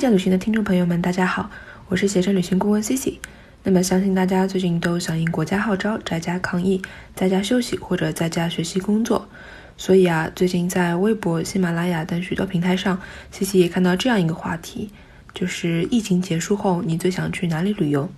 界旅行的听众朋友们，大家好，我是携程旅行顾问 Cici。那么，相信大家最近都响应国家号召，在家抗疫，在家休息或者在家学习工作。所以啊，最近在微博、喜马拉雅等许多平台上，Cici 也看到这样一个话题，就是疫情结束后，你最想去哪里旅游？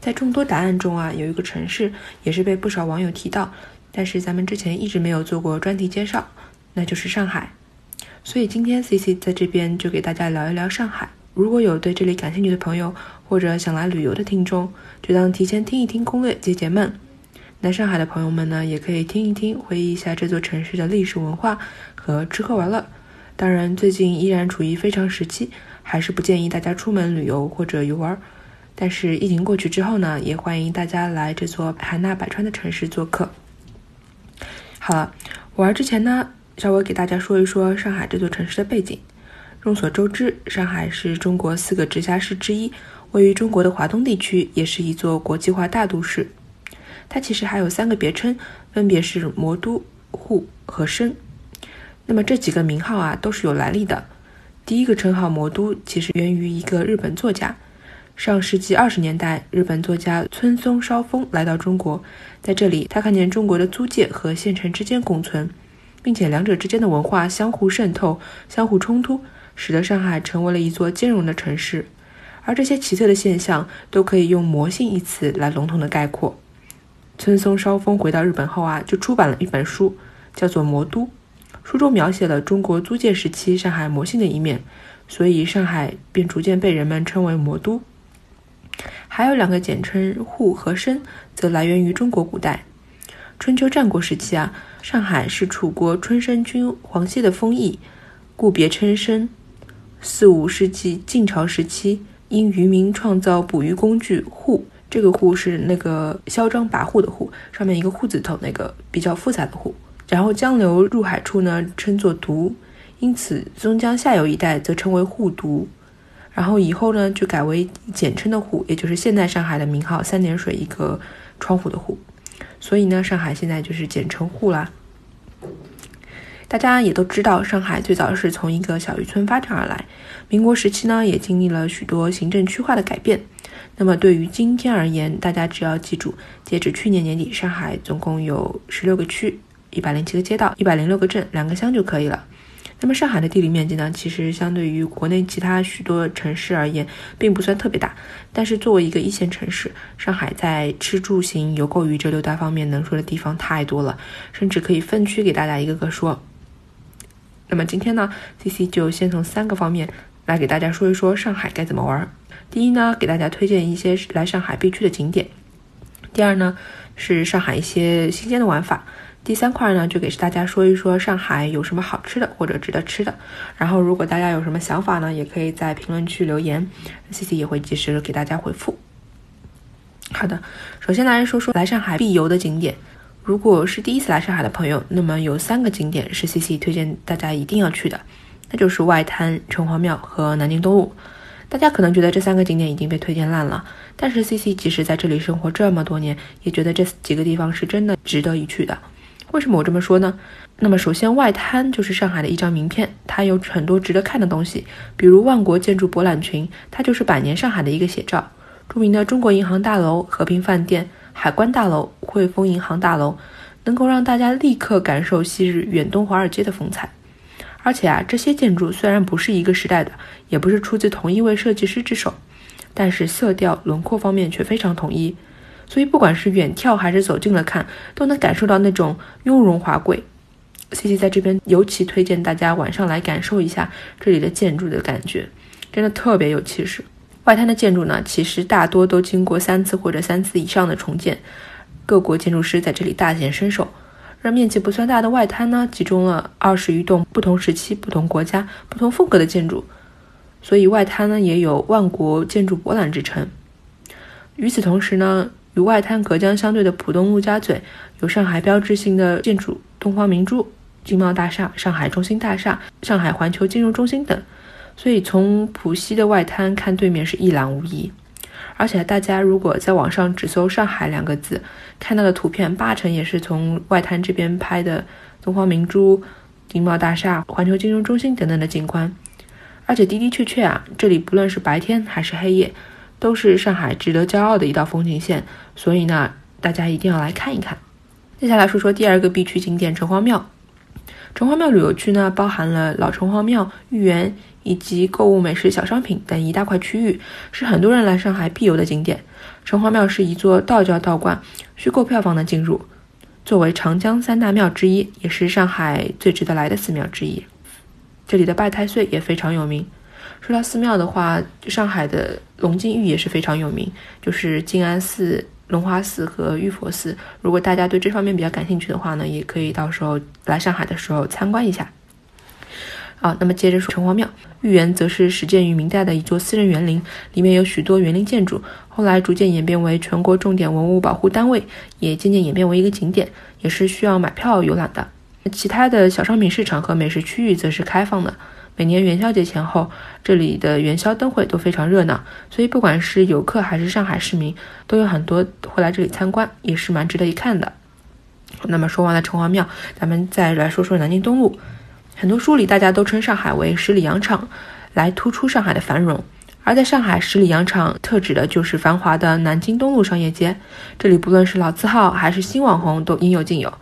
在众多答案中啊，有一个城市也是被不少网友提到，但是咱们之前一直没有做过专题介绍，那就是上海。所以今天 C C 在这边就给大家聊一聊上海。如果有对这里感兴趣的朋友，或者想来旅游的听众，就当提前听一听攻略，解解闷。那上海的朋友们呢，也可以听一听，回忆一下这座城市的历史文化和吃喝玩乐。当然，最近依然处于非常时期，还是不建议大家出门旅游或者游玩。但是疫情过去之后呢，也欢迎大家来这座海纳百川的城市做客。好了，玩之前呢。稍微给大家说一说上海这座城市的背景。众所周知，上海是中国四个直辖市之一，位于中国的华东地区，也是一座国际化大都市。它其实还有三个别称，分别是魔都、沪和深。那么这几个名号啊，都是有来历的。第一个称号魔都，其实源于一个日本作家。上世纪二十年代，日本作家村松梢风来到中国，在这里，他看见中国的租界和县城之间共存。并且两者之间的文化相互渗透、相互冲突，使得上海成为了一座兼容的城市。而这些奇特的现象都可以用“魔性”一词来笼统的概括。村松梢风回到日本后啊，就出版了一本书，叫做《魔都》，书中描写了中国租界时期上海魔性的一面，所以上海便逐渐被人们称为“魔都”。还有两个简称“沪”和“深”，则来源于中国古代。春秋战国时期啊，上海是楚国春申君黄歇的封邑，故别称申。四五世纪晋朝时期，因渔民创造捕鱼工具户，这个户是那个嚣张跋扈的户，上面一个户字头，那个比较复杂的户。然后江流入海处呢，称作渎，因此松江下游一带则称为沪渎。然后以后呢，就改为简称的沪，也就是现在上海的名号三点水一个窗户的户。所以呢，上海现在就是简称沪啦。大家也都知道，上海最早是从一个小渔村发展而来。民国时期呢，也经历了许多行政区划的改变。那么对于今天而言，大家只要记住，截止去年年底，上海总共有十六个区、一百零七个街道、一百零六个镇、两个乡就可以了。那么上海的地理面积呢，其实相对于国内其他许多城市而言，并不算特别大。但是作为一个一线城市，上海在吃住行游购娱这六大方面能说的地方太多了，甚至可以分区给大家一个个说。那么今天呢，C C 就先从三个方面来给大家说一说上海该怎么玩。第一呢，给大家推荐一些来上海必去的景点；第二呢，是上海一些新鲜的玩法。第三块呢，就给大家说一说上海有什么好吃的或者值得吃的。然后，如果大家有什么想法呢，也可以在评论区留言，C C 也会及时给大家回复。好的，首先来说说来上海必游的景点。如果是第一次来上海的朋友，那么有三个景点是 C C 推荐大家一定要去的，那就是外滩、城隍庙和南京东路。大家可能觉得这三个景点已经被推荐烂了，但是 C C 即使在这里生活这么多年，也觉得这几个地方是真的值得一去的。为什么我这么说呢？那么首先，外滩就是上海的一张名片，它有很多值得看的东西，比如万国建筑博览群，它就是百年上海的一个写照。著名的中国银行大楼、和平饭店、海关大楼、汇丰银行大楼，能够让大家立刻感受昔日远东华尔街的风采。而且啊，这些建筑虽然不是一个时代的，也不是出自同一位设计师之手，但是色调、轮廓方面却非常统一。所以，不管是远眺还是走近了看，都能感受到那种雍容华贵。C C 在这边尤其推荐大家晚上来感受一下这里的建筑的感觉，真的特别有气势。外滩的建筑呢，其实大多都经过三次或者三次以上的重建，各国建筑师在这里大显身手，让面积不算大的外滩呢，集中了二十余栋不同时期、不同国家、不同风格的建筑，所以外滩呢也有万国建筑博览之称。与此同时呢。与外滩隔江相对的浦东陆家嘴，有上海标志性的建筑东方明珠、金茂大厦、上海中心大厦、上海环球金融中心等，所以从浦西的外滩看对面是一览无遗。而且大家如果在网上只搜“上海”两个字，看到的图片八成也是从外滩这边拍的东方明珠、金茂大厦、环球金融中心等等的景观。而且的的确确啊，这里不论是白天还是黑夜，都是上海值得骄傲的一道风景线。所以呢，大家一定要来看一看。接下来说说第二个必去景点城隍庙。城隍庙旅游区呢，包含了老城隍庙、豫园以及购物、美食、小商品等一大块区域，是很多人来上海必游的景点。城隍庙是一座道教道观，需购票房的进入。作为长江三大庙之一，也是上海最值得来的寺庙之一。这里的拜太岁也非常有名。说到寺庙的话，上海的龙津峪也是非常有名，就是静安寺、龙华寺和玉佛寺。如果大家对这方面比较感兴趣的话呢，也可以到时候来上海的时候参观一下。好，那么接着说城隍庙，豫园则是始建于明代的一座私人园林，里面有许多园林建筑，后来逐渐演变为全国重点文物保护单位，也渐渐演变为一个景点，也是需要买票游览的。其他的小商品市场和美食区域则是开放的。每年元宵节前后，这里的元宵灯会都非常热闹，所以不管是游客还是上海市民，都有很多会来这里参观，也是蛮值得一看的。那么说完了城隍庙，咱们再来说说南京东路。很多书里大家都称上海为十里洋场，来突出上海的繁荣。而在上海，十里洋场特指的就是繁华的南京东路商业街。这里不论是老字号还是新网红，都应有尽有。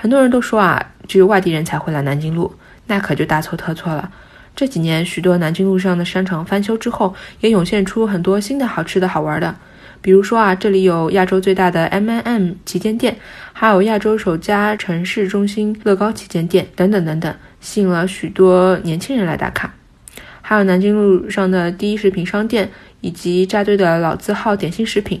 很多人都说啊，只有外地人才会来南京路，那可就大错特错了。这几年，许多南京路上的商场翻修之后，也涌现出很多新的好吃的好玩的。比如说啊，这里有亚洲最大的 M&M 旗舰店，还有亚洲首家城市中心乐高旗舰店，等等等等。吸引了许多年轻人来打卡，还有南京路上的第一食品商店，以及扎堆的老字号点心食品。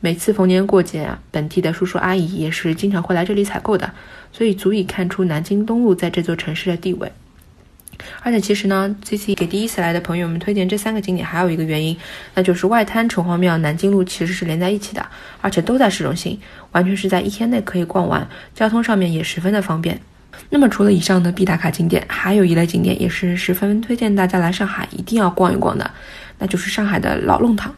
每次逢年过节啊，本地的叔叔阿姨也是经常会来这里采购的，所以足以看出南京东路在这座城市的地位。而且其实呢，C C 给第一次来的朋友们推荐这三个景点，还有一个原因，那就是外滩、城隍庙、南京路其实是连在一起的，而且都在市中心，完全是在一天内可以逛完，交通上面也十分的方便。那么除了以上的必打卡景点，还有一类景点也是十分推荐大家来上海一定要逛一逛的，那就是上海的老弄堂，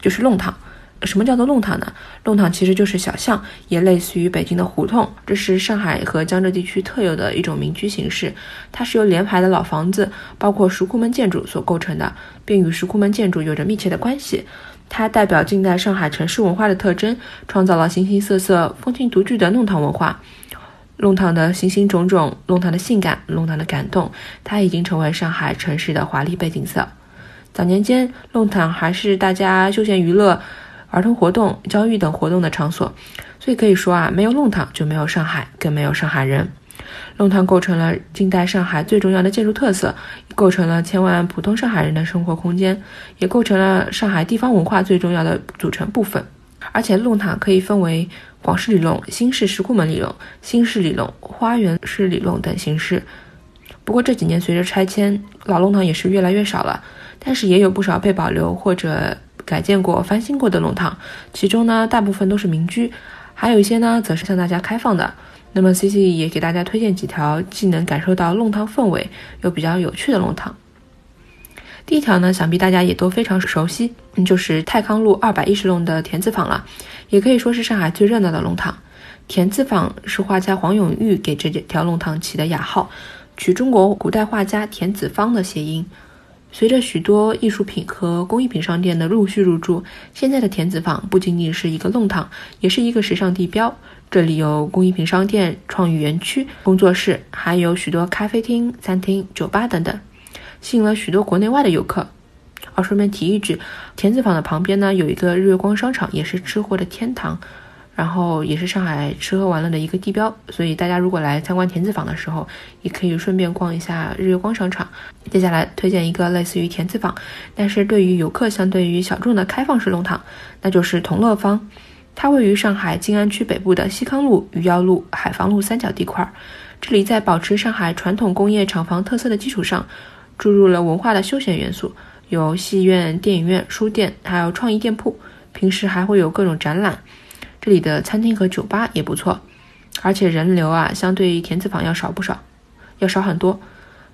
就是弄堂。什么叫做弄堂呢？弄堂其实就是小巷，也类似于北京的胡同，这是上海和江浙地区特有的一种民居形式。它是由连排的老房子，包括石库门建筑所构成的，并与石库门建筑有着密切的关系。它代表近代上海城市文化的特征，创造了形形色色、风情独具的弄堂文化。弄堂的形形种种，弄堂的性感，弄堂的感动，它已经成为上海城市的华丽背景色。早年间，弄堂还是大家休闲娱乐、儿童活动、教育等活动的场所，所以可以说啊，没有弄堂就没有上海，更没有上海人。弄堂构成了近代上海最重要的建筑特色，构成了千万普通上海人的生活空间，也构成了上海地方文化最重要的组成部分。而且，弄堂可以分为。广式里弄、新式石库门里弄、新式里弄、花园式里弄等形式。不过这几年随着拆迁，老弄堂也是越来越少了。但是也有不少被保留或者改建过、翻新过的弄堂，其中呢大部分都是民居，还有一些呢则是向大家开放的。那么 C C 也给大家推荐几条既能感受到弄堂氛围又比较有趣的弄堂。第一条呢，想必大家也都非常熟悉，就是泰康路二百一十弄的田子坊了，也可以说是上海最热闹的弄堂。田子坊是画家黄永玉给这条弄堂起的雅号，取中国古代画家田子方的谐音。随着许多艺术品和工艺品商店的陆续入驻，现在的田子坊不仅仅是一个弄堂，也是一个时尚地标。这里有工艺品商店、创意园区、工作室，还有许多咖啡厅、餐厅、酒吧等等。吸引了许多国内外的游客。而顺便提一句，田子坊的旁边呢有一个日月光商场，也是吃货的天堂，然后也是上海吃喝玩乐的一个地标。所以大家如果来参观田子坊的时候，也可以顺便逛一下日月光商场。接下来推荐一个类似于田子坊，但是对于游客相对于小众的开放式弄堂，那就是同乐坊。它位于上海静安区北部的西康路、余姚路、海防路三角地块儿。这里在保持上海传统工业厂房特色的基础上。注入了文化的休闲元素，有戏院、电影院、书店，还有创意店铺。平时还会有各种展览。这里的餐厅和酒吧也不错，而且人流啊，相对于田子坊要少不少，要少很多，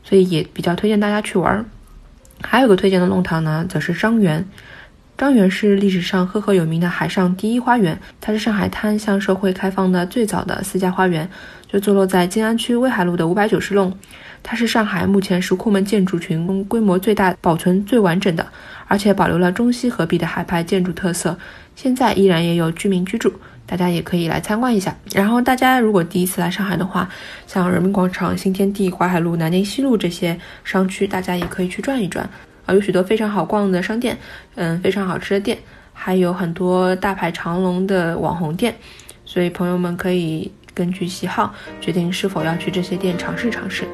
所以也比较推荐大家去玩。还有个推荐的弄堂呢，则是张园。张园是历史上赫赫有名的海上第一花园，它是上海滩向社会开放的最早的私家花园，就坐落在静安区威海路的五百九十弄。它是上海目前石库门建筑群规模最大、保存最完整的，而且保留了中西合璧的海派建筑特色，现在依然也有居民居住。大家也可以来参观一下。然后大家如果第一次来上海的话，像人民广场、新天地、淮海路、南京西路这些商区，大家也可以去转一转啊，有许多非常好逛的商店，嗯，非常好吃的店，还有很多大排长龙的网红店，所以朋友们可以根据喜好决定是否要去这些店尝试尝试。